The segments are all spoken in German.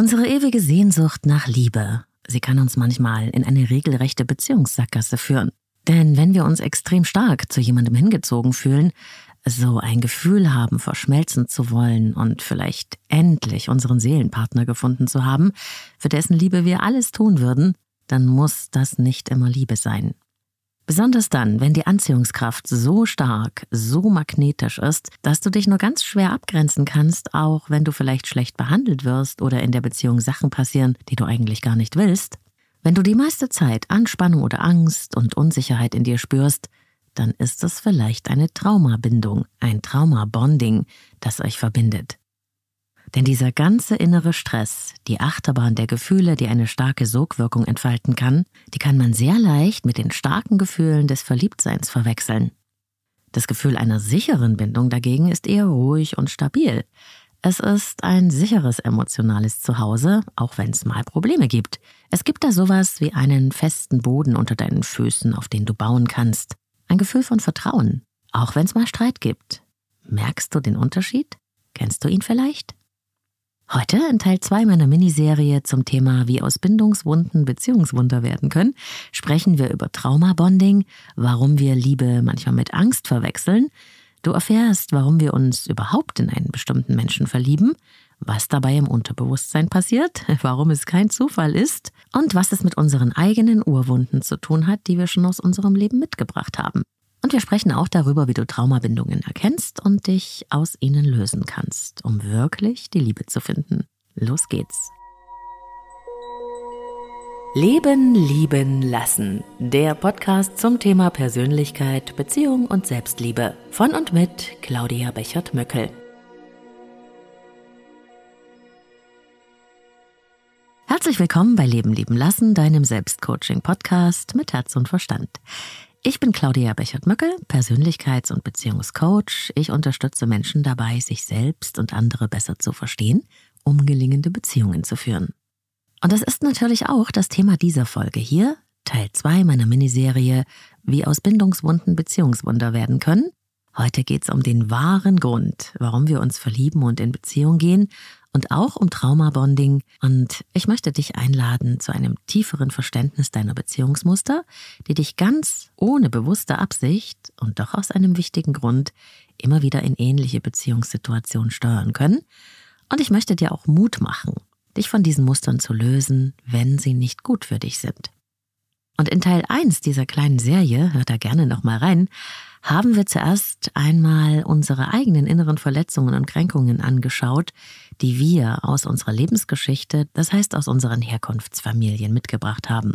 Unsere ewige Sehnsucht nach Liebe, sie kann uns manchmal in eine regelrechte Beziehungssackgasse führen. Denn wenn wir uns extrem stark zu jemandem hingezogen fühlen, so ein Gefühl haben, verschmelzen zu wollen und vielleicht endlich unseren Seelenpartner gefunden zu haben, für dessen Liebe wir alles tun würden, dann muss das nicht immer Liebe sein. Besonders dann, wenn die Anziehungskraft so stark, so magnetisch ist, dass du dich nur ganz schwer abgrenzen kannst, auch wenn du vielleicht schlecht behandelt wirst oder in der Beziehung Sachen passieren, die du eigentlich gar nicht willst. Wenn du die meiste Zeit Anspannung oder Angst und Unsicherheit in dir spürst, dann ist es vielleicht eine Traumabindung, ein Traumabonding, das euch verbindet. Denn dieser ganze innere Stress, die Achterbahn der Gefühle, die eine starke Sogwirkung entfalten kann, die kann man sehr leicht mit den starken Gefühlen des Verliebtseins verwechseln. Das Gefühl einer sicheren Bindung dagegen ist eher ruhig und stabil. Es ist ein sicheres emotionales Zuhause, auch wenn es mal Probleme gibt. Es gibt da sowas wie einen festen Boden unter deinen Füßen, auf den du bauen kannst. Ein Gefühl von Vertrauen, auch wenn es mal Streit gibt. Merkst du den Unterschied? Kennst du ihn vielleicht? Heute in Teil 2 meiner Miniserie zum Thema wie aus Bindungswunden Beziehungswunder werden können, sprechen wir über Traumabonding, warum wir Liebe manchmal mit Angst verwechseln. Du erfährst, warum wir uns überhaupt in einen bestimmten Menschen verlieben, was dabei im Unterbewusstsein passiert, warum es kein Zufall ist und was es mit unseren eigenen Urwunden zu tun hat, die wir schon aus unserem Leben mitgebracht haben. Und wir sprechen auch darüber, wie du Traumabindungen erkennst und dich aus ihnen lösen kannst, um wirklich die Liebe zu finden. Los geht's. Leben, lieben, lassen. Der Podcast zum Thema Persönlichkeit, Beziehung und Selbstliebe. Von und mit Claudia Bechert-Möckel. Herzlich willkommen bei Leben, lieben, lassen, deinem Selbstcoaching-Podcast mit Herz und Verstand. Ich bin Claudia Bechert-Möckel, Persönlichkeits- und Beziehungscoach. Ich unterstütze Menschen dabei, sich selbst und andere besser zu verstehen, um gelingende Beziehungen zu führen. Und das ist natürlich auch das Thema dieser Folge hier, Teil 2 meiner Miniserie, wie aus Bindungswunden Beziehungswunder werden können. Heute geht es um den wahren Grund, warum wir uns verlieben und in Beziehung gehen und auch um Traumabonding. Und ich möchte dich einladen zu einem tieferen Verständnis deiner Beziehungsmuster, die dich ganz ohne bewusste Absicht und doch aus einem wichtigen Grund immer wieder in ähnliche Beziehungssituationen steuern können. Und ich möchte dir auch Mut machen, dich von diesen Mustern zu lösen, wenn sie nicht gut für dich sind. Und in Teil 1 dieser kleinen Serie, hört da gerne nochmal rein, haben wir zuerst einmal unsere eigenen inneren Verletzungen und Kränkungen angeschaut, die wir aus unserer Lebensgeschichte, das heißt aus unseren Herkunftsfamilien mitgebracht haben.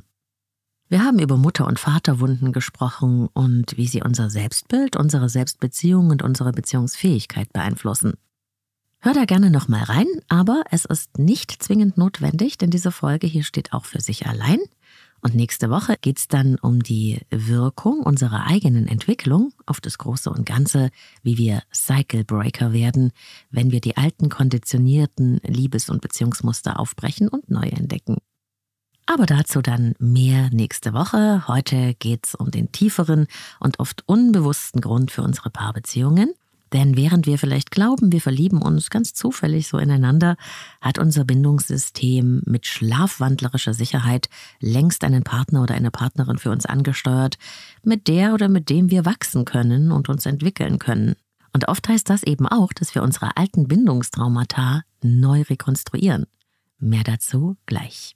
Wir haben über Mutter- und Vaterwunden gesprochen und wie sie unser Selbstbild, unsere Selbstbeziehung und unsere Beziehungsfähigkeit beeinflussen. Hör da gerne nochmal rein, aber es ist nicht zwingend notwendig, denn diese Folge hier steht auch für sich allein. Und nächste Woche geht es dann um die Wirkung unserer eigenen Entwicklung auf das Große und Ganze, wie wir Cycle Breaker werden, wenn wir die alten konditionierten Liebes- und Beziehungsmuster aufbrechen und neu entdecken. Aber dazu dann mehr nächste Woche. Heute geht es um den tieferen und oft unbewussten Grund für unsere Paarbeziehungen. Denn während wir vielleicht glauben, wir verlieben uns ganz zufällig so ineinander, hat unser Bindungssystem mit schlafwandlerischer Sicherheit längst einen Partner oder eine Partnerin für uns angesteuert, mit der oder mit dem wir wachsen können und uns entwickeln können. Und oft heißt das eben auch, dass wir unsere alten Bindungstraumata neu rekonstruieren. Mehr dazu gleich.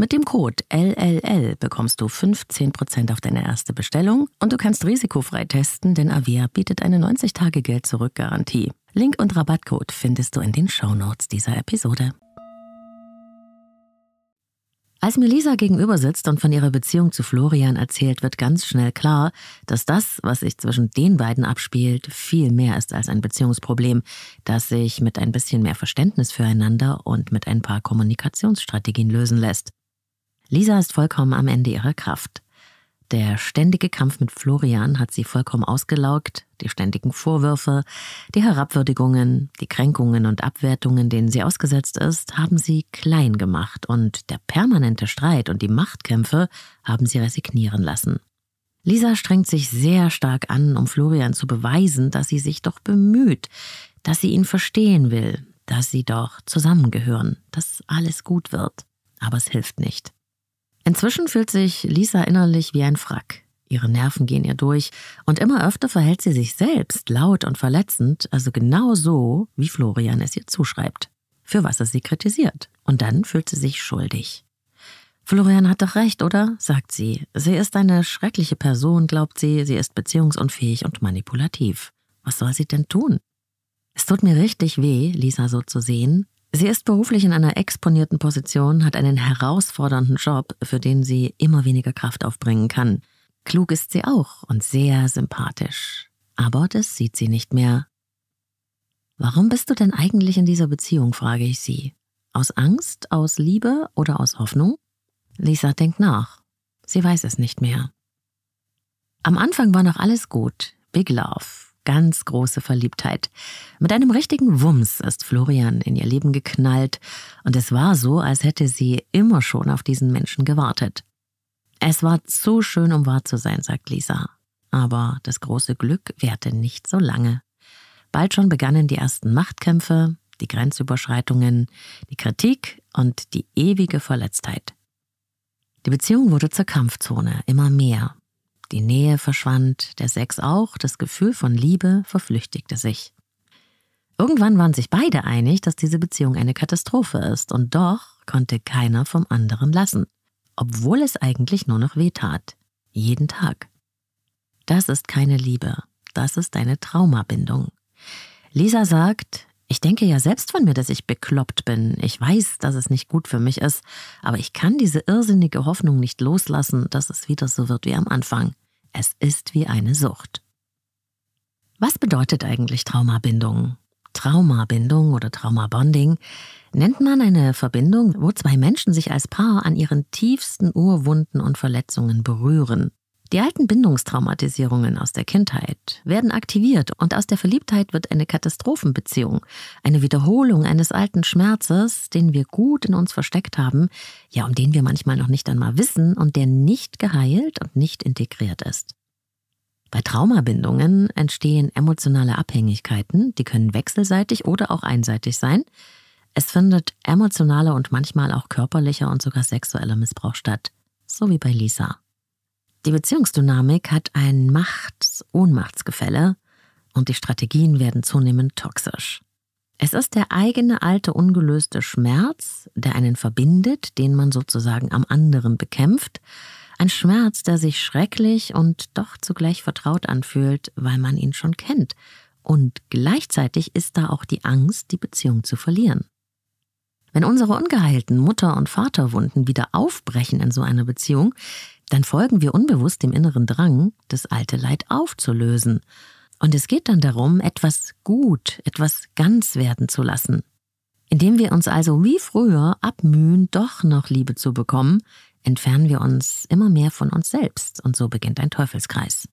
Mit dem Code LLL bekommst du 15% auf deine erste Bestellung und du kannst risikofrei testen, denn Avea bietet eine 90-Tage-Geld-Zurück-Garantie. Link und Rabattcode findest du in den Shownotes dieser Episode. Als mir Lisa gegenüber sitzt und von ihrer Beziehung zu Florian erzählt, wird ganz schnell klar, dass das, was sich zwischen den beiden abspielt, viel mehr ist als ein Beziehungsproblem, das sich mit ein bisschen mehr Verständnis füreinander und mit ein paar Kommunikationsstrategien lösen lässt. Lisa ist vollkommen am Ende ihrer Kraft. Der ständige Kampf mit Florian hat sie vollkommen ausgelaugt, die ständigen Vorwürfe, die Herabwürdigungen, die Kränkungen und Abwertungen, denen sie ausgesetzt ist, haben sie klein gemacht und der permanente Streit und die Machtkämpfe haben sie resignieren lassen. Lisa strengt sich sehr stark an, um Florian zu beweisen, dass sie sich doch bemüht, dass sie ihn verstehen will, dass sie doch zusammengehören, dass alles gut wird. Aber es hilft nicht. Inzwischen fühlt sich Lisa innerlich wie ein Frack. Ihre Nerven gehen ihr durch und immer öfter verhält sie sich selbst laut und verletzend, also genau so, wie Florian es ihr zuschreibt, für was er sie kritisiert. Und dann fühlt sie sich schuldig. Florian hat doch recht, oder? sagt sie. Sie ist eine schreckliche Person, glaubt sie, sie ist beziehungsunfähig und manipulativ. Was soll sie denn tun? Es tut mir richtig weh, Lisa so zu sehen, Sie ist beruflich in einer exponierten Position, hat einen herausfordernden Job, für den sie immer weniger Kraft aufbringen kann. Klug ist sie auch und sehr sympathisch. Aber das sieht sie nicht mehr. Warum bist du denn eigentlich in dieser Beziehung, frage ich sie. Aus Angst, aus Liebe oder aus Hoffnung? Lisa denkt nach. Sie weiß es nicht mehr. Am Anfang war noch alles gut. Big Love ganz große Verliebtheit. Mit einem richtigen Wumms ist Florian in ihr Leben geknallt und es war so, als hätte sie immer schon auf diesen Menschen gewartet. Es war zu schön, um wahr zu sein, sagt Lisa. Aber das große Glück währte nicht so lange. Bald schon begannen die ersten Machtkämpfe, die Grenzüberschreitungen, die Kritik und die ewige Verletztheit. Die Beziehung wurde zur Kampfzone, immer mehr. Die Nähe verschwand, der Sex auch, das Gefühl von Liebe verflüchtigte sich. Irgendwann waren sich beide einig, dass diese Beziehung eine Katastrophe ist, und doch konnte keiner vom anderen lassen, obwohl es eigentlich nur noch weh tat. Jeden Tag. Das ist keine Liebe, das ist eine Traumabindung. Lisa sagt, ich denke ja selbst von mir, dass ich bekloppt bin. Ich weiß, dass es nicht gut für mich ist, aber ich kann diese irrsinnige Hoffnung nicht loslassen, dass es wieder so wird wie am Anfang. Es ist wie eine Sucht. Was bedeutet eigentlich Traumabindung? Traumabindung oder Traumabonding nennt man eine Verbindung, wo zwei Menschen sich als Paar an ihren tiefsten Urwunden und Verletzungen berühren. Die alten Bindungstraumatisierungen aus der Kindheit werden aktiviert und aus der Verliebtheit wird eine Katastrophenbeziehung, eine Wiederholung eines alten Schmerzes, den wir gut in uns versteckt haben, ja, um den wir manchmal noch nicht einmal wissen und der nicht geheilt und nicht integriert ist. Bei Traumabindungen entstehen emotionale Abhängigkeiten, die können wechselseitig oder auch einseitig sein. Es findet emotionaler und manchmal auch körperlicher und sogar sexueller Missbrauch statt, so wie bei Lisa. Die Beziehungsdynamik hat ein Machts-Ohnmachtsgefälle und die Strategien werden zunehmend toxisch. Es ist der eigene alte ungelöste Schmerz, der einen verbindet, den man sozusagen am anderen bekämpft. Ein Schmerz, der sich schrecklich und doch zugleich vertraut anfühlt, weil man ihn schon kennt. Und gleichzeitig ist da auch die Angst, die Beziehung zu verlieren. Wenn unsere ungeheilten Mutter- und Vaterwunden wieder aufbrechen in so einer Beziehung, dann folgen wir unbewusst dem inneren Drang, das alte Leid aufzulösen. Und es geht dann darum, etwas gut, etwas ganz werden zu lassen. Indem wir uns also wie früher abmühen, doch noch Liebe zu bekommen, entfernen wir uns immer mehr von uns selbst und so beginnt ein Teufelskreis.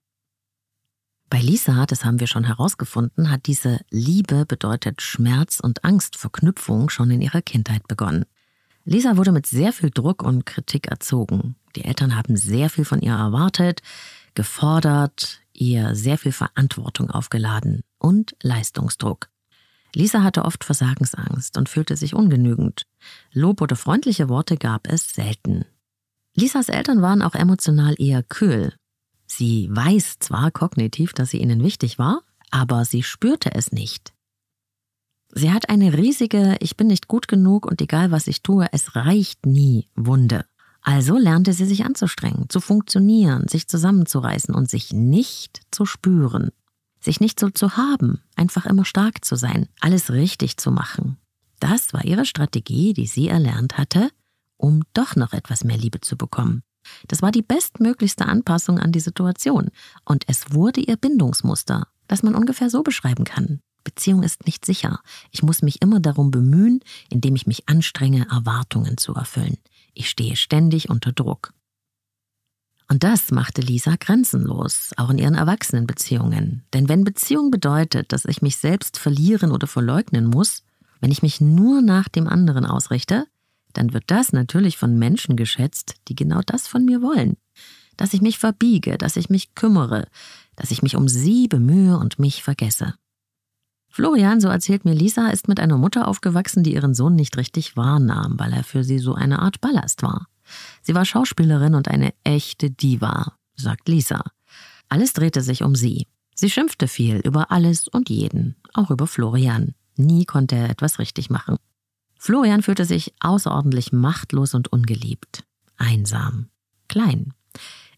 Bei Lisa, das haben wir schon herausgefunden, hat diese Liebe bedeutet Schmerz und Angstverknüpfung schon in ihrer Kindheit begonnen. Lisa wurde mit sehr viel Druck und Kritik erzogen. Die Eltern haben sehr viel von ihr erwartet, gefordert, ihr sehr viel Verantwortung aufgeladen und Leistungsdruck. Lisa hatte oft Versagensangst und fühlte sich ungenügend. Lob oder freundliche Worte gab es selten. Lisas Eltern waren auch emotional eher kühl. Sie weiß zwar kognitiv, dass sie ihnen wichtig war, aber sie spürte es nicht. Sie hat eine riesige Ich bin nicht gut genug und egal was ich tue, es reicht nie Wunde. Also lernte sie sich anzustrengen, zu funktionieren, sich zusammenzureißen und sich nicht zu spüren. Sich nicht so zu haben, einfach immer stark zu sein, alles richtig zu machen. Das war ihre Strategie, die sie erlernt hatte, um doch noch etwas mehr Liebe zu bekommen. Das war die bestmöglichste Anpassung an die Situation und es wurde ihr Bindungsmuster, das man ungefähr so beschreiben kann. Beziehung ist nicht sicher. Ich muss mich immer darum bemühen, indem ich mich anstrenge, Erwartungen zu erfüllen. Ich stehe ständig unter Druck. Und das machte Lisa grenzenlos, auch in ihren Erwachsenenbeziehungen. Denn wenn Beziehung bedeutet, dass ich mich selbst verlieren oder verleugnen muss, wenn ich mich nur nach dem anderen ausrichte, dann wird das natürlich von Menschen geschätzt, die genau das von mir wollen. Dass ich mich verbiege, dass ich mich kümmere, dass ich mich um sie bemühe und mich vergesse. Florian, so erzählt mir Lisa, ist mit einer Mutter aufgewachsen, die ihren Sohn nicht richtig wahrnahm, weil er für sie so eine Art Ballast war. Sie war Schauspielerin und eine echte Diva, sagt Lisa. Alles drehte sich um sie. Sie schimpfte viel über alles und jeden, auch über Florian. Nie konnte er etwas richtig machen. Florian fühlte sich außerordentlich machtlos und ungeliebt, einsam, klein.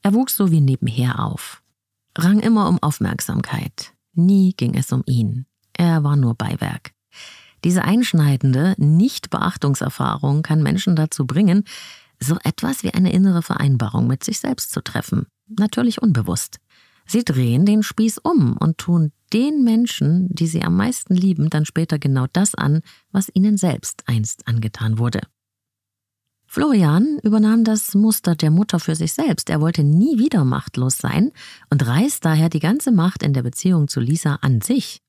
Er wuchs so wie nebenher auf, rang immer um Aufmerksamkeit. Nie ging es um ihn. Er war nur Beiwerk. Diese einschneidende Nichtbeachtungserfahrung kann Menschen dazu bringen, so etwas wie eine innere Vereinbarung mit sich selbst zu treffen. Natürlich unbewusst. Sie drehen den Spieß um und tun den Menschen, die sie am meisten lieben, dann später genau das an, was ihnen selbst einst angetan wurde. Florian übernahm das Muster der Mutter für sich selbst. Er wollte nie wieder machtlos sein und reißt daher die ganze Macht in der Beziehung zu Lisa an sich.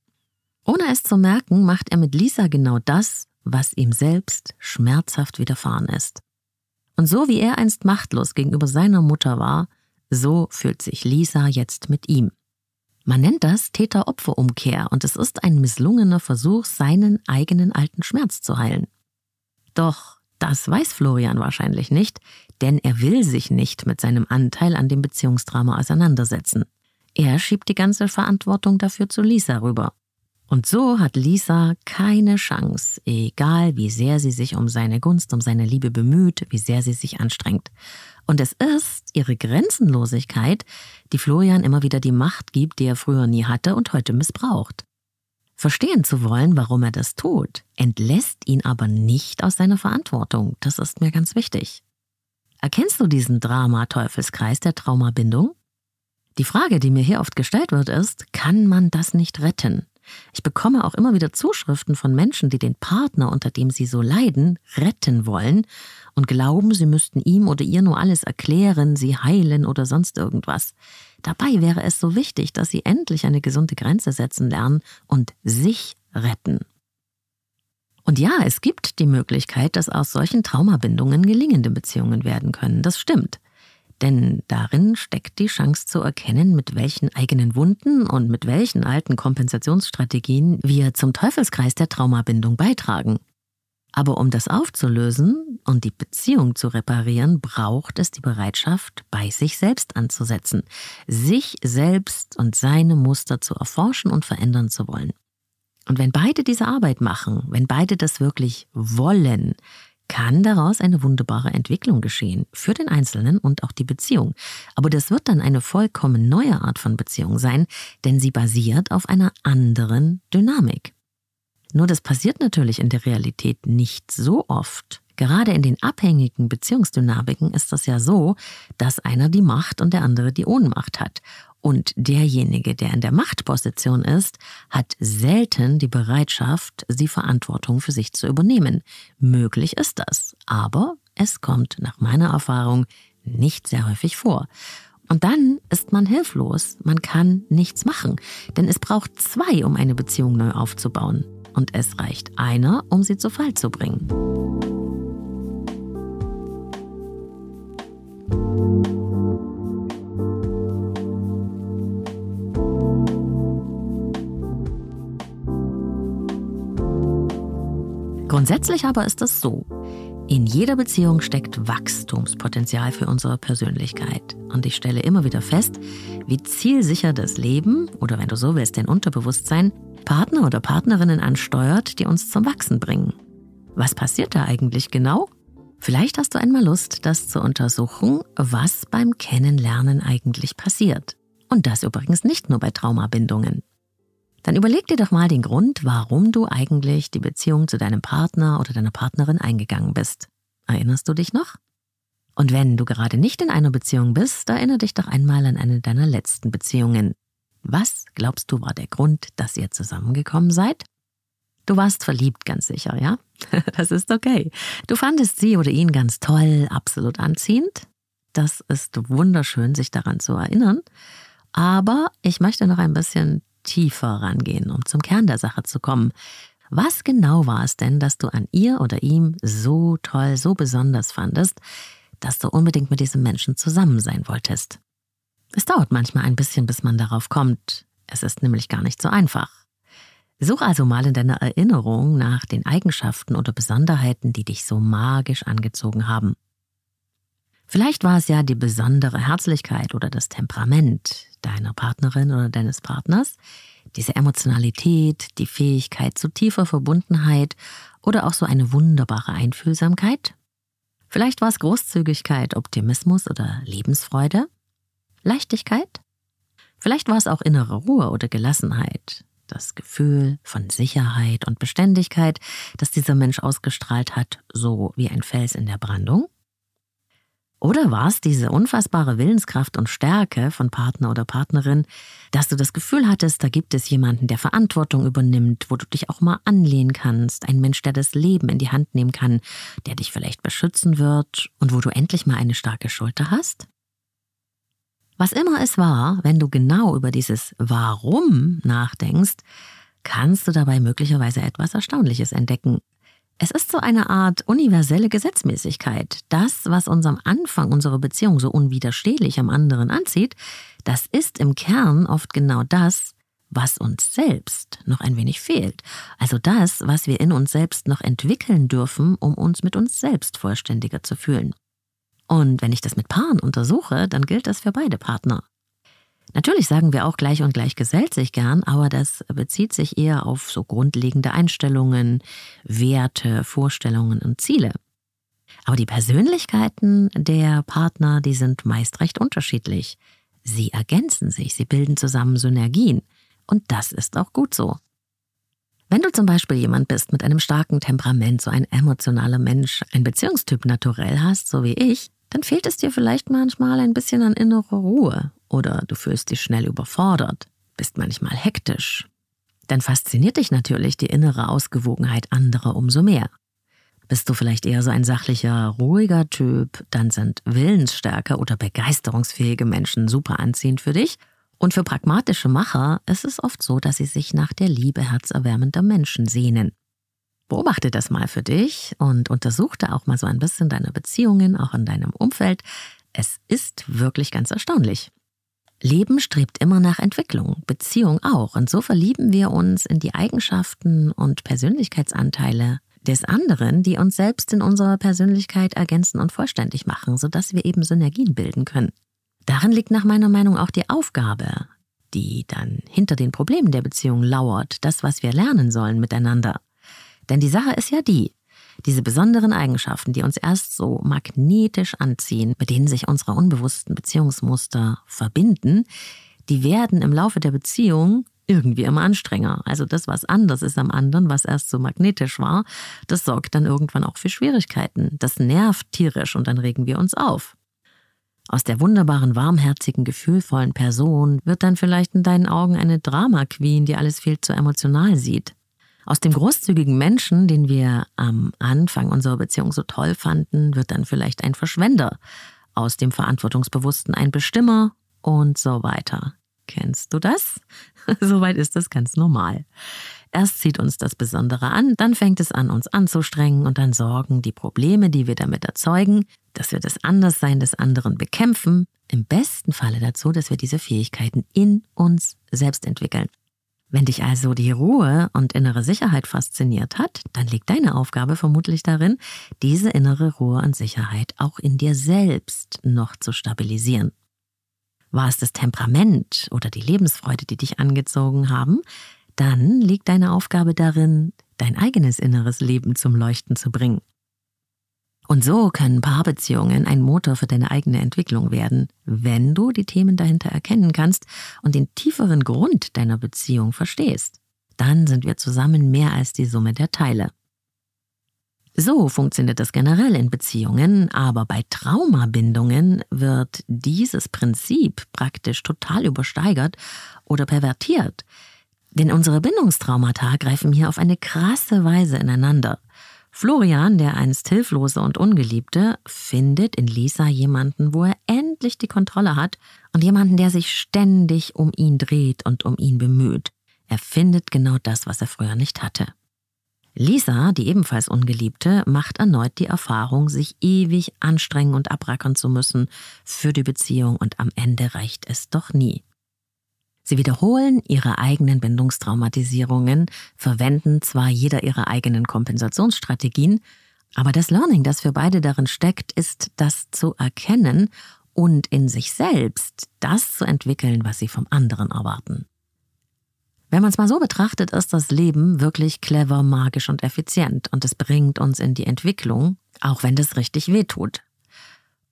Ohne es zu merken, macht er mit Lisa genau das, was ihm selbst schmerzhaft widerfahren ist. Und so wie er einst machtlos gegenüber seiner Mutter war, so fühlt sich Lisa jetzt mit ihm. Man nennt das Täter-Opfer-Umkehr und es ist ein misslungener Versuch, seinen eigenen alten Schmerz zu heilen. Doch das weiß Florian wahrscheinlich nicht, denn er will sich nicht mit seinem Anteil an dem Beziehungsdrama auseinandersetzen. Er schiebt die ganze Verantwortung dafür zu Lisa rüber. Und so hat Lisa keine Chance, egal wie sehr sie sich um seine Gunst, um seine Liebe bemüht, wie sehr sie sich anstrengt. Und es ist ihre Grenzenlosigkeit, die Florian immer wieder die Macht gibt, die er früher nie hatte und heute missbraucht. Verstehen zu wollen, warum er das tut, entlässt ihn aber nicht aus seiner Verantwortung. Das ist mir ganz wichtig. Erkennst du diesen Drama-Teufelskreis der Traumabindung? Die Frage, die mir hier oft gestellt wird, ist, kann man das nicht retten? Ich bekomme auch immer wieder Zuschriften von Menschen, die den Partner, unter dem sie so leiden, retten wollen und glauben, sie müssten ihm oder ihr nur alles erklären, sie heilen oder sonst irgendwas. Dabei wäre es so wichtig, dass sie endlich eine gesunde Grenze setzen lernen und sich retten. Und ja, es gibt die Möglichkeit, dass aus solchen Traumabindungen gelingende Beziehungen werden können. Das stimmt. Denn darin steckt die Chance zu erkennen, mit welchen eigenen Wunden und mit welchen alten Kompensationsstrategien wir zum Teufelskreis der Traumabindung beitragen. Aber um das aufzulösen und die Beziehung zu reparieren, braucht es die Bereitschaft, bei sich selbst anzusetzen, sich selbst und seine Muster zu erforschen und verändern zu wollen. Und wenn beide diese Arbeit machen, wenn beide das wirklich wollen, kann daraus eine wunderbare Entwicklung geschehen für den Einzelnen und auch die Beziehung. Aber das wird dann eine vollkommen neue Art von Beziehung sein, denn sie basiert auf einer anderen Dynamik. Nur das passiert natürlich in der Realität nicht so oft. Gerade in den abhängigen Beziehungsdynamiken ist das ja so, dass einer die Macht und der andere die Ohnmacht hat. Und derjenige, der in der Machtposition ist, hat selten die Bereitschaft, die Verantwortung für sich zu übernehmen. Möglich ist das, aber es kommt nach meiner Erfahrung nicht sehr häufig vor. Und dann ist man hilflos, man kann nichts machen, denn es braucht zwei, um eine Beziehung neu aufzubauen. Und es reicht einer, um sie zu Fall zu bringen. Grundsätzlich aber ist es so. In jeder Beziehung steckt Wachstumspotenzial für unsere Persönlichkeit. Und ich stelle immer wieder fest, wie zielsicher das Leben oder wenn du so willst, dein Unterbewusstsein Partner oder Partnerinnen ansteuert, die uns zum Wachsen bringen. Was passiert da eigentlich genau? Vielleicht hast du einmal Lust, das zu untersuchen, was beim Kennenlernen eigentlich passiert. Und das übrigens nicht nur bei Traumabindungen. Dann überleg dir doch mal den Grund, warum du eigentlich die Beziehung zu deinem Partner oder deiner Partnerin eingegangen bist. Erinnerst du dich noch? Und wenn du gerade nicht in einer Beziehung bist, erinnere dich doch einmal an eine deiner letzten Beziehungen. Was, glaubst du, war der Grund, dass ihr zusammengekommen seid? Du warst verliebt, ganz sicher, ja? Das ist okay. Du fandest sie oder ihn ganz toll, absolut anziehend. Das ist wunderschön, sich daran zu erinnern. Aber ich möchte noch ein bisschen tiefer rangehen, um zum Kern der Sache zu kommen. Was genau war es denn, dass du an ihr oder ihm so toll, so besonders fandest, dass du unbedingt mit diesem Menschen zusammen sein wolltest? Es dauert manchmal ein bisschen, bis man darauf kommt. Es ist nämlich gar nicht so einfach. Such also mal in deiner Erinnerung nach den Eigenschaften oder Besonderheiten, die dich so magisch angezogen haben. Vielleicht war es ja die besondere Herzlichkeit oder das Temperament deiner Partnerin oder deines Partners, diese Emotionalität, die Fähigkeit zu tiefer Verbundenheit oder auch so eine wunderbare Einfühlsamkeit. Vielleicht war es Großzügigkeit, Optimismus oder Lebensfreude, Leichtigkeit. Vielleicht war es auch innere Ruhe oder Gelassenheit, das Gefühl von Sicherheit und Beständigkeit, das dieser Mensch ausgestrahlt hat, so wie ein Fels in der Brandung? Oder war es diese unfassbare Willenskraft und Stärke von Partner oder Partnerin, dass du das Gefühl hattest, da gibt es jemanden, der Verantwortung übernimmt, wo du dich auch mal anlehnen kannst, ein Mensch, der das Leben in die Hand nehmen kann, der dich vielleicht beschützen wird und wo du endlich mal eine starke Schulter hast? Was immer es war, wenn du genau über dieses Warum nachdenkst, kannst du dabei möglicherweise etwas Erstaunliches entdecken. Es ist so eine Art universelle Gesetzmäßigkeit. Das, was uns am Anfang unserer Beziehung so unwiderstehlich am anderen anzieht, das ist im Kern oft genau das, was uns selbst noch ein wenig fehlt. Also das, was wir in uns selbst noch entwickeln dürfen, um uns mit uns selbst vollständiger zu fühlen. Und wenn ich das mit Paaren untersuche, dann gilt das für beide Partner. Natürlich sagen wir auch gleich und gleich gesellt sich gern, aber das bezieht sich eher auf so grundlegende Einstellungen, Werte, Vorstellungen und Ziele. Aber die Persönlichkeiten der Partner, die sind meist recht unterschiedlich. Sie ergänzen sich, sie bilden zusammen Synergien. Und das ist auch gut so. Wenn du zum Beispiel jemand bist mit einem starken Temperament, so ein emotionaler Mensch, ein Beziehungstyp naturell hast, so wie ich, dann fehlt es dir vielleicht manchmal ein bisschen an innerer Ruhe oder du fühlst dich schnell überfordert, bist manchmal hektisch. Dann fasziniert dich natürlich die innere Ausgewogenheit anderer umso mehr. Bist du vielleicht eher so ein sachlicher, ruhiger Typ, dann sind Willensstärke oder begeisterungsfähige Menschen super anziehend für dich. Und für pragmatische Macher ist es oft so, dass sie sich nach der Liebe herzerwärmender Menschen sehnen. Beobachte das mal für dich und untersuchte auch mal so ein bisschen deine Beziehungen, auch in deinem Umfeld. Es ist wirklich ganz erstaunlich. Leben strebt immer nach Entwicklung, Beziehung auch. Und so verlieben wir uns in die Eigenschaften und Persönlichkeitsanteile des anderen, die uns selbst in unserer Persönlichkeit ergänzen und vollständig machen, sodass wir eben Synergien bilden können. Darin liegt nach meiner Meinung auch die Aufgabe, die dann hinter den Problemen der Beziehung lauert, das, was wir lernen sollen miteinander. Denn die Sache ist ja die, diese besonderen Eigenschaften, die uns erst so magnetisch anziehen, mit denen sich unsere unbewussten Beziehungsmuster verbinden, die werden im Laufe der Beziehung irgendwie immer anstrenger. Also das, was anders ist am anderen, was erst so magnetisch war, das sorgt dann irgendwann auch für Schwierigkeiten. Das nervt tierisch und dann regen wir uns auf. Aus der wunderbaren, warmherzigen, gefühlvollen Person wird dann vielleicht in deinen Augen eine Drama Queen, die alles viel zu emotional sieht. Aus dem großzügigen Menschen, den wir am Anfang unserer Beziehung so toll fanden, wird dann vielleicht ein Verschwender. Aus dem Verantwortungsbewussten ein Bestimmer und so weiter. Kennst du das? Soweit ist das ganz normal. Erst zieht uns das Besondere an, dann fängt es an, uns anzustrengen und dann sorgen die Probleme, die wir damit erzeugen, dass wir das Anderssein des anderen bekämpfen, im besten Falle dazu, dass wir diese Fähigkeiten in uns selbst entwickeln. Wenn dich also die Ruhe und innere Sicherheit fasziniert hat, dann liegt deine Aufgabe vermutlich darin, diese innere Ruhe und Sicherheit auch in dir selbst noch zu stabilisieren. War es das Temperament oder die Lebensfreude, die dich angezogen haben, dann liegt deine Aufgabe darin, dein eigenes inneres Leben zum Leuchten zu bringen. Und so können Paarbeziehungen ein Motor für deine eigene Entwicklung werden, wenn du die Themen dahinter erkennen kannst und den tieferen Grund deiner Beziehung verstehst. Dann sind wir zusammen mehr als die Summe der Teile. So funktioniert das generell in Beziehungen, aber bei Traumabindungen wird dieses Prinzip praktisch total übersteigert oder pervertiert. Denn unsere Bindungstraumata greifen hier auf eine krasse Weise ineinander. Florian, der einst Hilflose und Ungeliebte, findet in Lisa jemanden, wo er endlich die Kontrolle hat und jemanden, der sich ständig um ihn dreht und um ihn bemüht. Er findet genau das, was er früher nicht hatte. Lisa, die ebenfalls Ungeliebte, macht erneut die Erfahrung, sich ewig anstrengen und abrackern zu müssen für die Beziehung und am Ende reicht es doch nie. Sie wiederholen ihre eigenen Bindungstraumatisierungen, verwenden zwar jeder ihre eigenen Kompensationsstrategien, aber das Learning, das für beide darin steckt, ist das zu erkennen und in sich selbst das zu entwickeln, was sie vom anderen erwarten. Wenn man es mal so betrachtet, ist das Leben wirklich clever, magisch und effizient und es bringt uns in die Entwicklung, auch wenn das richtig wehtut.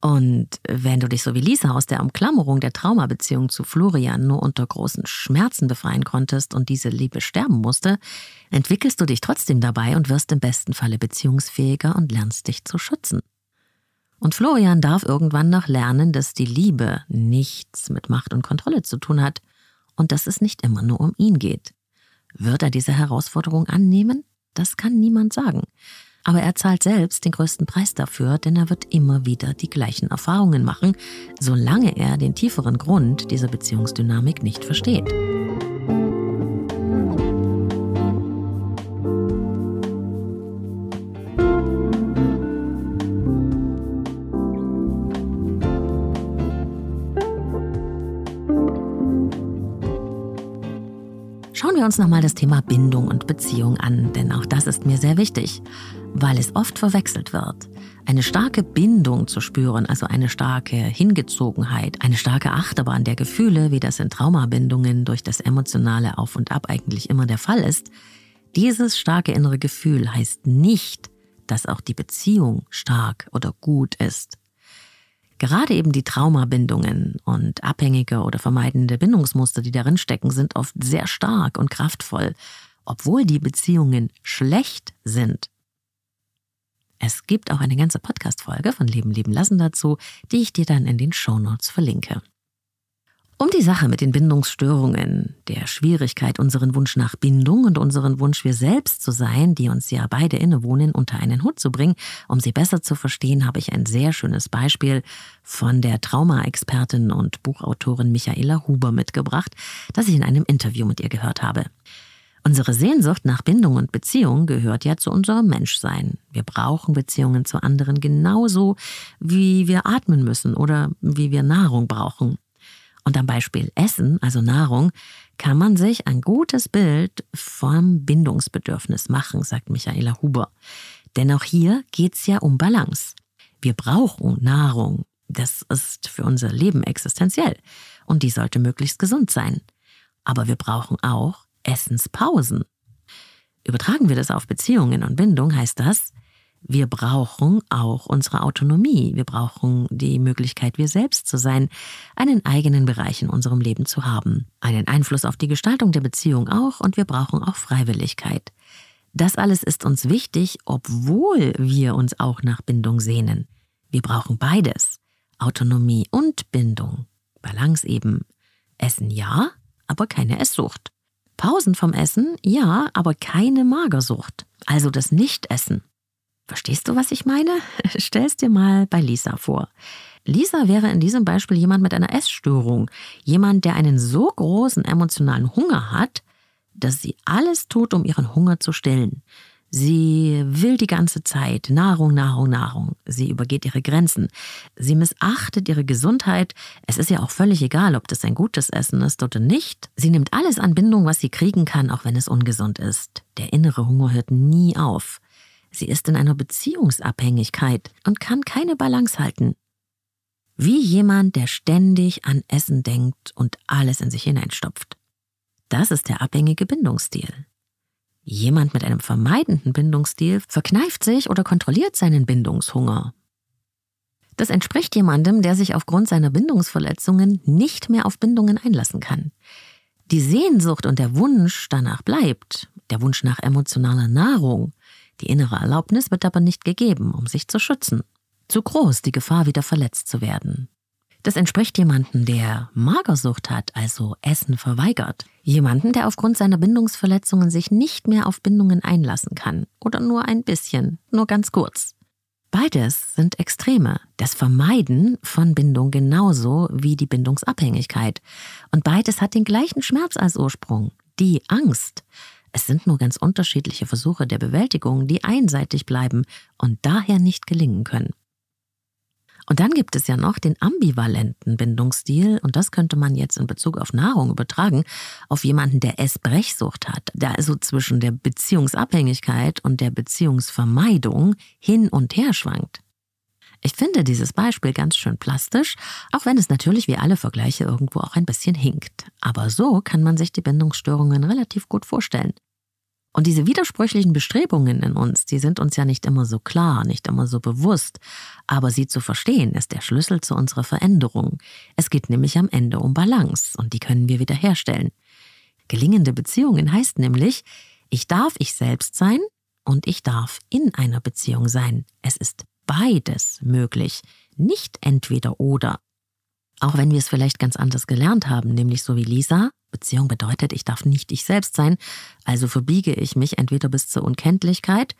Und wenn du dich so wie Lisa aus der Umklammerung der Traumabeziehung zu Florian nur unter großen Schmerzen befreien konntest und diese Liebe sterben musste, entwickelst du dich trotzdem dabei und wirst im besten Falle beziehungsfähiger und lernst dich zu schützen. Und Florian darf irgendwann noch lernen, dass die Liebe nichts mit Macht und Kontrolle zu tun hat und dass es nicht immer nur um ihn geht. Wird er diese Herausforderung annehmen? Das kann niemand sagen. Aber er zahlt selbst den größten Preis dafür, denn er wird immer wieder die gleichen Erfahrungen machen, solange er den tieferen Grund dieser Beziehungsdynamik nicht versteht. Schauen wir uns nochmal das Thema Bindung und Beziehung an, denn auch das ist mir sehr wichtig weil es oft verwechselt wird. Eine starke Bindung zu spüren, also eine starke Hingezogenheit, eine starke Achterbahn der Gefühle, wie das in Traumabindungen durch das emotionale Auf und Ab eigentlich immer der Fall ist, dieses starke innere Gefühl heißt nicht, dass auch die Beziehung stark oder gut ist. Gerade eben die Traumabindungen und abhängige oder vermeidende Bindungsmuster, die darin stecken, sind oft sehr stark und kraftvoll, obwohl die Beziehungen schlecht sind es gibt auch eine ganze Podcast-Folge von Leben leben lassen dazu, die ich dir dann in den Show Notes verlinke. Um die Sache mit den Bindungsstörungen, der Schwierigkeit, unseren Wunsch nach Bindung und unseren Wunsch, wir selbst zu sein, die uns ja beide innewohnen, unter einen Hut zu bringen, um sie besser zu verstehen, habe ich ein sehr schönes Beispiel von der Trauma-Expertin und Buchautorin Michaela Huber mitgebracht, das ich in einem Interview mit ihr gehört habe. Unsere Sehnsucht nach Bindung und Beziehung gehört ja zu unserem Menschsein. Wir brauchen Beziehungen zu anderen genauso, wie wir atmen müssen oder wie wir Nahrung brauchen. Und am Beispiel Essen, also Nahrung, kann man sich ein gutes Bild vom Bindungsbedürfnis machen, sagt Michaela Huber. Denn auch hier geht's ja um Balance. Wir brauchen Nahrung. Das ist für unser Leben existenziell. Und die sollte möglichst gesund sein. Aber wir brauchen auch Essenspausen. Übertragen wir das auf Beziehungen und Bindung, heißt das, wir brauchen auch unsere Autonomie. Wir brauchen die Möglichkeit, wir selbst zu sein, einen eigenen Bereich in unserem Leben zu haben, einen Einfluss auf die Gestaltung der Beziehung auch und wir brauchen auch Freiwilligkeit. Das alles ist uns wichtig, obwohl wir uns auch nach Bindung sehnen. Wir brauchen beides. Autonomie und Bindung. Balance eben. Essen ja, aber keine Esssucht. Pausen vom Essen, ja, aber keine Magersucht, also das Nichtessen. Verstehst du, was ich meine? Stell's dir mal bei Lisa vor. Lisa wäre in diesem Beispiel jemand mit einer Essstörung, jemand, der einen so großen emotionalen Hunger hat, dass sie alles tut, um ihren Hunger zu stillen. Sie will die ganze Zeit Nahrung, Nahrung, Nahrung. Sie übergeht ihre Grenzen. Sie missachtet ihre Gesundheit. Es ist ja auch völlig egal, ob das ein gutes Essen ist oder nicht. Sie nimmt alles an Bindung, was sie kriegen kann, auch wenn es ungesund ist. Der innere Hunger hört nie auf. Sie ist in einer Beziehungsabhängigkeit und kann keine Balance halten. Wie jemand, der ständig an Essen denkt und alles in sich hineinstopft. Das ist der abhängige Bindungsstil. Jemand mit einem vermeidenden Bindungsstil verkneift sich oder kontrolliert seinen Bindungshunger. Das entspricht jemandem, der sich aufgrund seiner Bindungsverletzungen nicht mehr auf Bindungen einlassen kann. Die Sehnsucht und der Wunsch danach bleibt, der Wunsch nach emotionaler Nahrung. Die innere Erlaubnis wird aber nicht gegeben, um sich zu schützen. Zu groß die Gefahr, wieder verletzt zu werden. Das entspricht jemandem, der Magersucht hat, also Essen verweigert. Jemanden, der aufgrund seiner Bindungsverletzungen sich nicht mehr auf Bindungen einlassen kann. Oder nur ein bisschen, nur ganz kurz. Beides sind Extreme. Das Vermeiden von Bindung genauso wie die Bindungsabhängigkeit. Und beides hat den gleichen Schmerz als Ursprung. Die Angst. Es sind nur ganz unterschiedliche Versuche der Bewältigung, die einseitig bleiben und daher nicht gelingen können. Und dann gibt es ja noch den ambivalenten Bindungsstil, und das könnte man jetzt in Bezug auf Nahrung übertragen, auf jemanden, der Essbrechsucht hat, der also zwischen der Beziehungsabhängigkeit und der Beziehungsvermeidung hin und her schwankt. Ich finde dieses Beispiel ganz schön plastisch, auch wenn es natürlich wie alle Vergleiche irgendwo auch ein bisschen hinkt. Aber so kann man sich die Bindungsstörungen relativ gut vorstellen. Und diese widersprüchlichen Bestrebungen in uns, die sind uns ja nicht immer so klar, nicht immer so bewusst. Aber sie zu verstehen, ist der Schlüssel zu unserer Veränderung. Es geht nämlich am Ende um Balance und die können wir wiederherstellen. Gelingende Beziehungen heißt nämlich, ich darf ich selbst sein und ich darf in einer Beziehung sein. Es ist beides möglich, nicht entweder oder. Auch wenn wir es vielleicht ganz anders gelernt haben, nämlich so wie Lisa, Beziehung bedeutet, ich darf nicht ich selbst sein, also verbiege ich mich entweder bis zur Unkenntlichkeit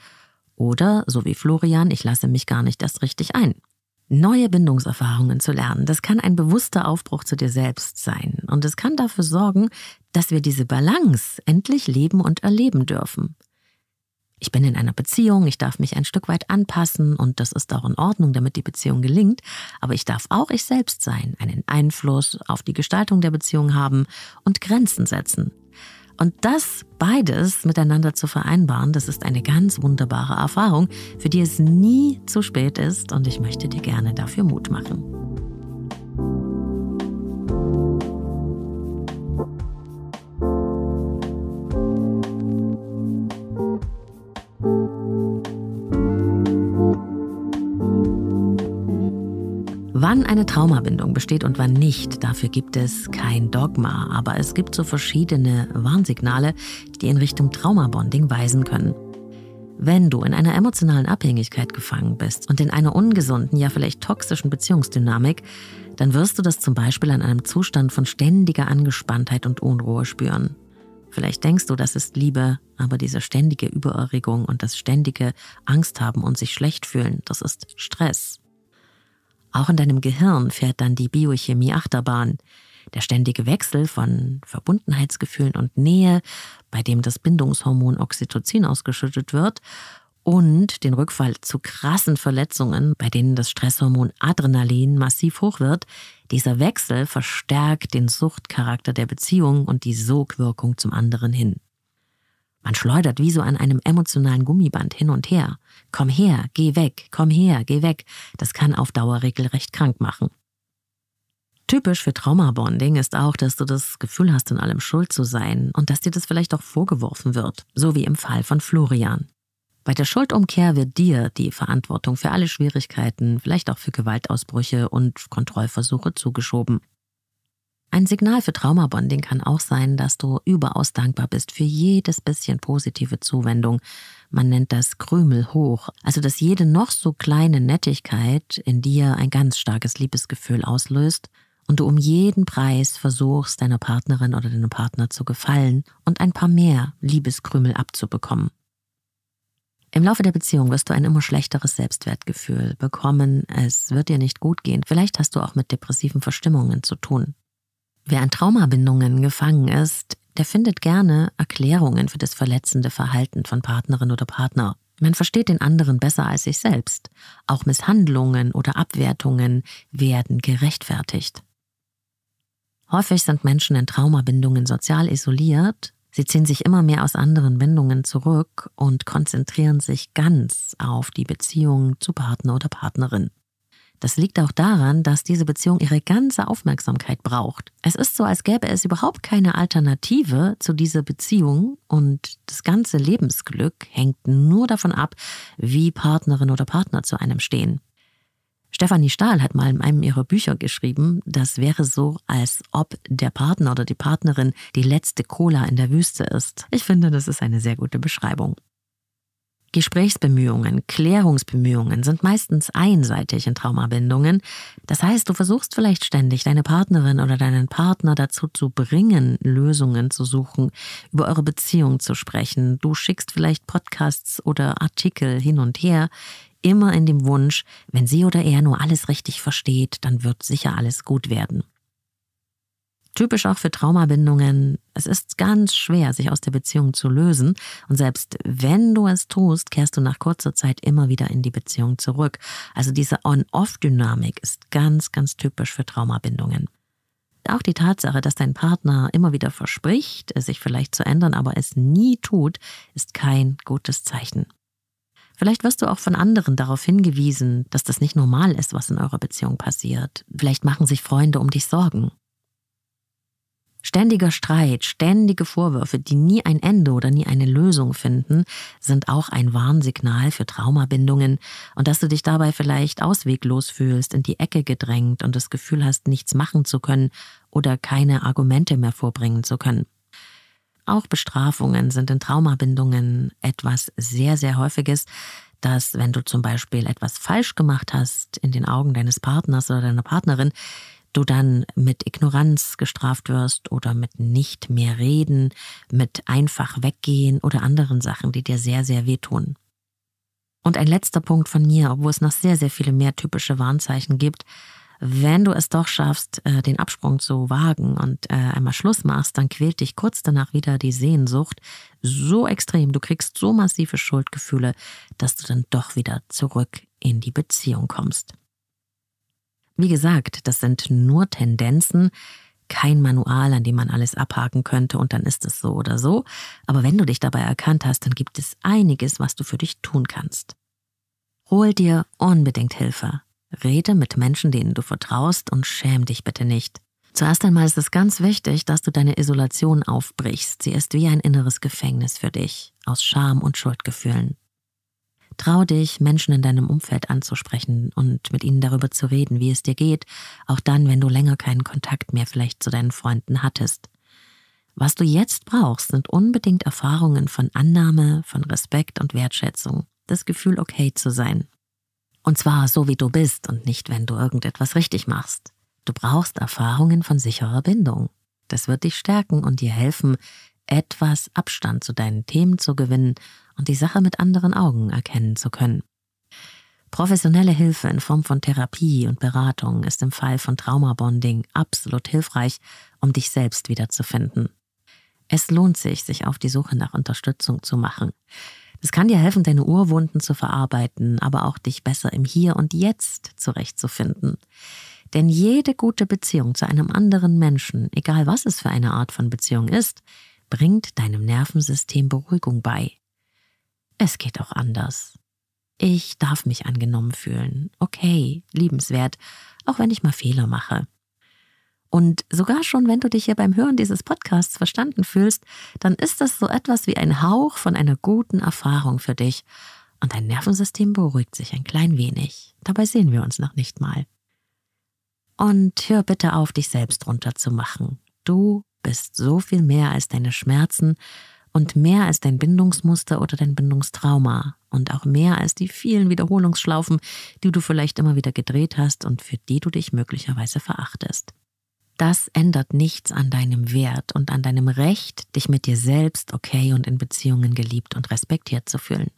oder, so wie Florian, ich lasse mich gar nicht erst richtig ein. Neue Bindungserfahrungen zu lernen, das kann ein bewusster Aufbruch zu dir selbst sein und es kann dafür sorgen, dass wir diese Balance endlich leben und erleben dürfen. Ich bin in einer Beziehung, ich darf mich ein Stück weit anpassen und das ist auch in Ordnung, damit die Beziehung gelingt, aber ich darf auch ich selbst sein, einen Einfluss auf die Gestaltung der Beziehung haben und Grenzen setzen. Und das beides miteinander zu vereinbaren, das ist eine ganz wunderbare Erfahrung, für die es nie zu spät ist und ich möchte dir gerne dafür Mut machen. Wann eine Traumabindung besteht und wann nicht, dafür gibt es kein Dogma, aber es gibt so verschiedene Warnsignale, die in Richtung Traumabonding weisen können. Wenn du in einer emotionalen Abhängigkeit gefangen bist und in einer ungesunden, ja vielleicht toxischen Beziehungsdynamik, dann wirst du das zum Beispiel an einem Zustand von ständiger Angespanntheit und Unruhe spüren. Vielleicht denkst du, das ist Liebe, aber diese ständige Übererregung und das ständige Angst haben und sich schlecht fühlen, das ist Stress. Auch in deinem Gehirn fährt dann die Biochemie Achterbahn. Der ständige Wechsel von Verbundenheitsgefühlen und Nähe, bei dem das Bindungshormon Oxytocin ausgeschüttet wird, und den Rückfall zu krassen Verletzungen, bei denen das Stresshormon Adrenalin massiv hoch wird, dieser Wechsel verstärkt den Suchtcharakter der Beziehung und die Sogwirkung zum anderen hin. Man schleudert wie so an einem emotionalen Gummiband hin und her. Komm her, geh weg, komm her, geh weg. Das kann auf Dauer regelrecht krank machen. Typisch für Traumabonding ist auch, dass du das Gefühl hast, in allem schuld zu sein und dass dir das vielleicht auch vorgeworfen wird, so wie im Fall von Florian. Bei der Schuldumkehr wird dir die Verantwortung für alle Schwierigkeiten, vielleicht auch für Gewaltausbrüche und Kontrollversuche zugeschoben. Ein Signal für Traumabonding kann auch sein, dass du überaus dankbar bist für jedes bisschen positive Zuwendung. Man nennt das Krümel hoch, also dass jede noch so kleine Nettigkeit in dir ein ganz starkes Liebesgefühl auslöst und du um jeden Preis versuchst, deiner Partnerin oder deinem Partner zu gefallen und ein paar mehr Liebeskrümel abzubekommen. Im Laufe der Beziehung wirst du ein immer schlechteres Selbstwertgefühl bekommen, es wird dir nicht gut gehen, vielleicht hast du auch mit depressiven Verstimmungen zu tun. Wer an Traumabindungen gefangen ist, der findet gerne Erklärungen für das verletzende Verhalten von Partnerin oder Partner. Man versteht den anderen besser als sich selbst. Auch Misshandlungen oder Abwertungen werden gerechtfertigt. Häufig sind Menschen in Traumabindungen sozial isoliert. Sie ziehen sich immer mehr aus anderen Bindungen zurück und konzentrieren sich ganz auf die Beziehung zu Partner oder Partnerin. Das liegt auch daran, dass diese Beziehung ihre ganze Aufmerksamkeit braucht. Es ist so, als gäbe es überhaupt keine Alternative zu dieser Beziehung und das ganze Lebensglück hängt nur davon ab, wie Partnerin oder Partner zu einem stehen. Stefanie Stahl hat mal in einem ihrer Bücher geschrieben, das wäre so, als ob der Partner oder die Partnerin die letzte Cola in der Wüste ist. Ich finde, das ist eine sehr gute Beschreibung. Gesprächsbemühungen, Klärungsbemühungen sind meistens einseitig in Traumabindungen. Das heißt, du versuchst vielleicht ständig deine Partnerin oder deinen Partner dazu zu bringen, Lösungen zu suchen, über eure Beziehung zu sprechen. Du schickst vielleicht Podcasts oder Artikel hin und her, immer in dem Wunsch, wenn sie oder er nur alles richtig versteht, dann wird sicher alles gut werden. Typisch auch für Traumabindungen, es ist ganz schwer, sich aus der Beziehung zu lösen. Und selbst wenn du es tust, kehrst du nach kurzer Zeit immer wieder in die Beziehung zurück. Also diese On-Off-Dynamik ist ganz, ganz typisch für Traumabindungen. Auch die Tatsache, dass dein Partner immer wieder verspricht, sich vielleicht zu ändern, aber es nie tut, ist kein gutes Zeichen. Vielleicht wirst du auch von anderen darauf hingewiesen, dass das nicht normal ist, was in eurer Beziehung passiert. Vielleicht machen sich Freunde um dich Sorgen. Ständiger Streit, ständige Vorwürfe, die nie ein Ende oder nie eine Lösung finden, sind auch ein Warnsignal für Traumabindungen und dass du dich dabei vielleicht ausweglos fühlst, in die Ecke gedrängt und das Gefühl hast, nichts machen zu können oder keine Argumente mehr vorbringen zu können. Auch Bestrafungen sind in Traumabindungen etwas sehr, sehr häufiges, dass wenn du zum Beispiel etwas falsch gemacht hast in den Augen deines Partners oder deiner Partnerin, du dann mit Ignoranz gestraft wirst oder mit nicht mehr reden, mit einfach weggehen oder anderen Sachen, die dir sehr, sehr wehtun. Und ein letzter Punkt von mir, obwohl es noch sehr, sehr viele mehr typische Warnzeichen gibt, wenn du es doch schaffst, äh, den Absprung zu wagen und äh, einmal Schluss machst, dann quält dich kurz danach wieder die Sehnsucht so extrem, du kriegst so massive Schuldgefühle, dass du dann doch wieder zurück in die Beziehung kommst. Wie gesagt, das sind nur Tendenzen, kein Manual, an dem man alles abhaken könnte und dann ist es so oder so. Aber wenn du dich dabei erkannt hast, dann gibt es einiges, was du für dich tun kannst. Hol dir unbedingt Hilfe. Rede mit Menschen, denen du vertraust und schäm dich bitte nicht. Zuerst einmal ist es ganz wichtig, dass du deine Isolation aufbrichst. Sie ist wie ein inneres Gefängnis für dich, aus Scham und Schuldgefühlen. Trau dich, Menschen in deinem Umfeld anzusprechen und mit ihnen darüber zu reden, wie es dir geht, auch dann, wenn du länger keinen Kontakt mehr vielleicht zu deinen Freunden hattest. Was du jetzt brauchst, sind unbedingt Erfahrungen von Annahme, von Respekt und Wertschätzung, das Gefühl, okay zu sein. Und zwar so, wie du bist und nicht, wenn du irgendetwas richtig machst. Du brauchst Erfahrungen von sicherer Bindung. Das wird dich stärken und dir helfen, etwas Abstand zu deinen Themen zu gewinnen und die Sache mit anderen Augen erkennen zu können. Professionelle Hilfe in Form von Therapie und Beratung ist im Fall von Traumabonding absolut hilfreich, um dich selbst wiederzufinden. Es lohnt sich, sich auf die Suche nach Unterstützung zu machen. Es kann dir helfen, deine Urwunden zu verarbeiten, aber auch dich besser im Hier und Jetzt zurechtzufinden. Denn jede gute Beziehung zu einem anderen Menschen, egal was es für eine Art von Beziehung ist, bringt deinem Nervensystem Beruhigung bei. Es geht auch anders. Ich darf mich angenommen fühlen. Okay, liebenswert, auch wenn ich mal Fehler mache. Und sogar schon, wenn du dich hier beim Hören dieses Podcasts verstanden fühlst, dann ist das so etwas wie ein Hauch von einer guten Erfahrung für dich. Und dein Nervensystem beruhigt sich ein klein wenig. Dabei sehen wir uns noch nicht mal. Und hör bitte auf, dich selbst runterzumachen. Du bist so viel mehr als deine Schmerzen und mehr als dein Bindungsmuster oder dein Bindungstrauma und auch mehr als die vielen Wiederholungsschlaufen, die du vielleicht immer wieder gedreht hast und für die du dich möglicherweise verachtest. Das ändert nichts an deinem Wert und an deinem Recht, dich mit dir selbst okay und in Beziehungen geliebt und respektiert zu fühlen.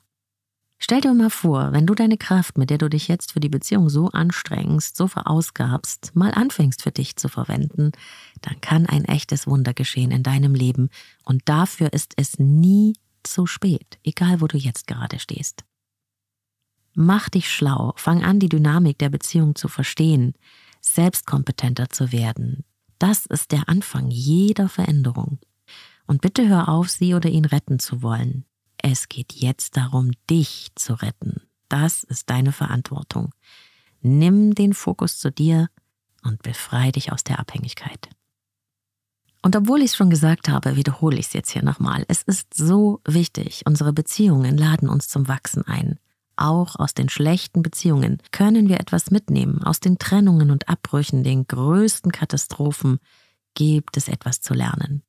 Stell dir mal vor, wenn du deine Kraft, mit der du dich jetzt für die Beziehung so anstrengst, so verausgabst, mal anfängst für dich zu verwenden, dann kann ein echtes Wunder geschehen in deinem Leben und dafür ist es nie zu spät, egal wo du jetzt gerade stehst. Mach dich schlau, fang an, die Dynamik der Beziehung zu verstehen, selbstkompetenter zu werden. Das ist der Anfang jeder Veränderung. Und bitte hör auf, sie oder ihn retten zu wollen. Es geht jetzt darum, dich zu retten. Das ist deine Verantwortung. Nimm den Fokus zu dir und befreie dich aus der Abhängigkeit. Und obwohl ich es schon gesagt habe, wiederhole ich es jetzt hier nochmal. Es ist so wichtig. Unsere Beziehungen laden uns zum Wachsen ein. Auch aus den schlechten Beziehungen können wir etwas mitnehmen. Aus den Trennungen und Abbrüchen, den größten Katastrophen, gibt es etwas zu lernen.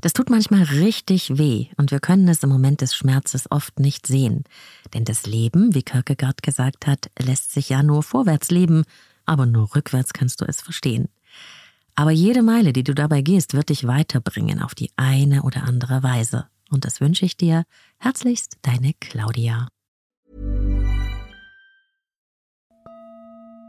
Das tut manchmal richtig weh und wir können es im Moment des Schmerzes oft nicht sehen. Denn das Leben, wie Kierkegaard gesagt hat, lässt sich ja nur vorwärts leben, aber nur rückwärts kannst du es verstehen. Aber jede Meile, die du dabei gehst, wird dich weiterbringen auf die eine oder andere Weise. Und das wünsche ich dir. Herzlichst, deine Claudia.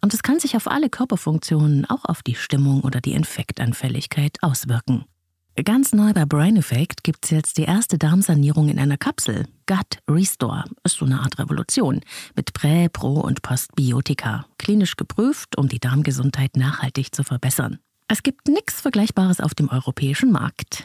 und es kann sich auf alle Körperfunktionen, auch auf die Stimmung oder die Infektanfälligkeit auswirken. Ganz neu bei Brain Effect gibt es jetzt die erste Darmsanierung in einer Kapsel. Gut Restore ist so eine Art Revolution mit Prä-, Pro- und Postbiotika. Klinisch geprüft, um die Darmgesundheit nachhaltig zu verbessern. Es gibt nichts Vergleichbares auf dem europäischen Markt.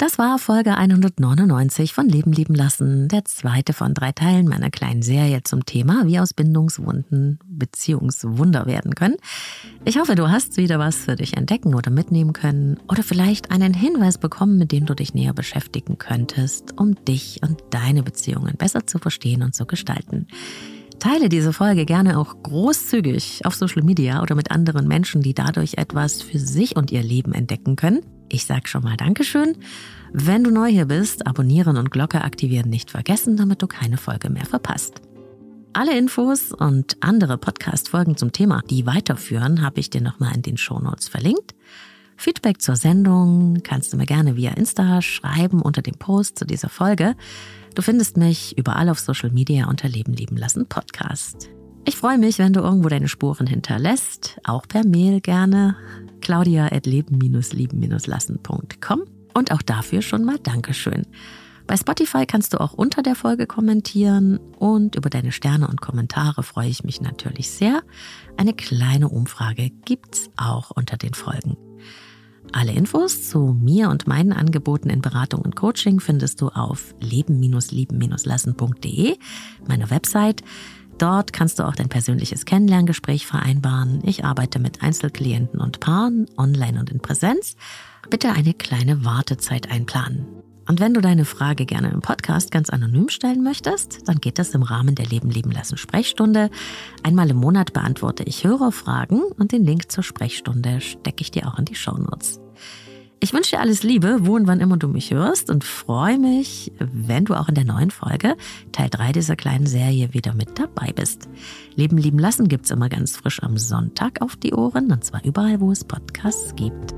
Das war Folge 199 von Leben lieben lassen, der zweite von drei Teilen meiner kleinen Serie zum Thema, wie aus Bindungswunden Beziehungswunder werden können. Ich hoffe, du hast wieder was für dich entdecken oder mitnehmen können oder vielleicht einen Hinweis bekommen, mit dem du dich näher beschäftigen könntest, um dich und deine Beziehungen besser zu verstehen und zu gestalten. Teile diese Folge gerne auch großzügig auf Social Media oder mit anderen Menschen, die dadurch etwas für sich und ihr Leben entdecken können. Ich sage schon mal Dankeschön. Wenn du neu hier bist, abonnieren und Glocke aktivieren nicht vergessen, damit du keine Folge mehr verpasst. Alle Infos und andere Podcast-Folgen zum Thema, die weiterführen, habe ich dir nochmal in den Shownotes verlinkt. Feedback zur Sendung kannst du mir gerne via Insta schreiben unter dem Post zu dieser Folge. Du findest mich überall auf Social Media unter Leben lieben lassen Podcast. Ich freue mich, wenn du irgendwo deine Spuren hinterlässt, auch per Mail gerne claudia.leben-lieben-lassen.com und auch dafür schon mal Dankeschön. Bei Spotify kannst du auch unter der Folge kommentieren und über deine Sterne und Kommentare freue ich mich natürlich sehr. Eine kleine Umfrage gibt's auch unter den Folgen. Alle Infos zu mir und meinen Angeboten in Beratung und Coaching findest du auf leben-lieben-lassen.de, meiner Website. Dort kannst du auch dein persönliches Kennenlerngespräch vereinbaren. Ich arbeite mit Einzelklienten und Paaren, online und in Präsenz. Bitte eine kleine Wartezeit einplanen. Und wenn du deine Frage gerne im Podcast ganz anonym stellen möchtest, dann geht das im Rahmen der Leben leben lassen Sprechstunde. Einmal im Monat beantworte ich Hörerfragen und den Link zur Sprechstunde stecke ich dir auch in die Shownotes. Ich wünsche dir alles Liebe, wo und wann immer du mich hörst und freue mich, wenn du auch in der neuen Folge, Teil 3 dieser kleinen Serie, wieder mit dabei bist. Leben lieben lassen gibt's immer ganz frisch am Sonntag auf die Ohren und zwar überall, wo es Podcasts gibt.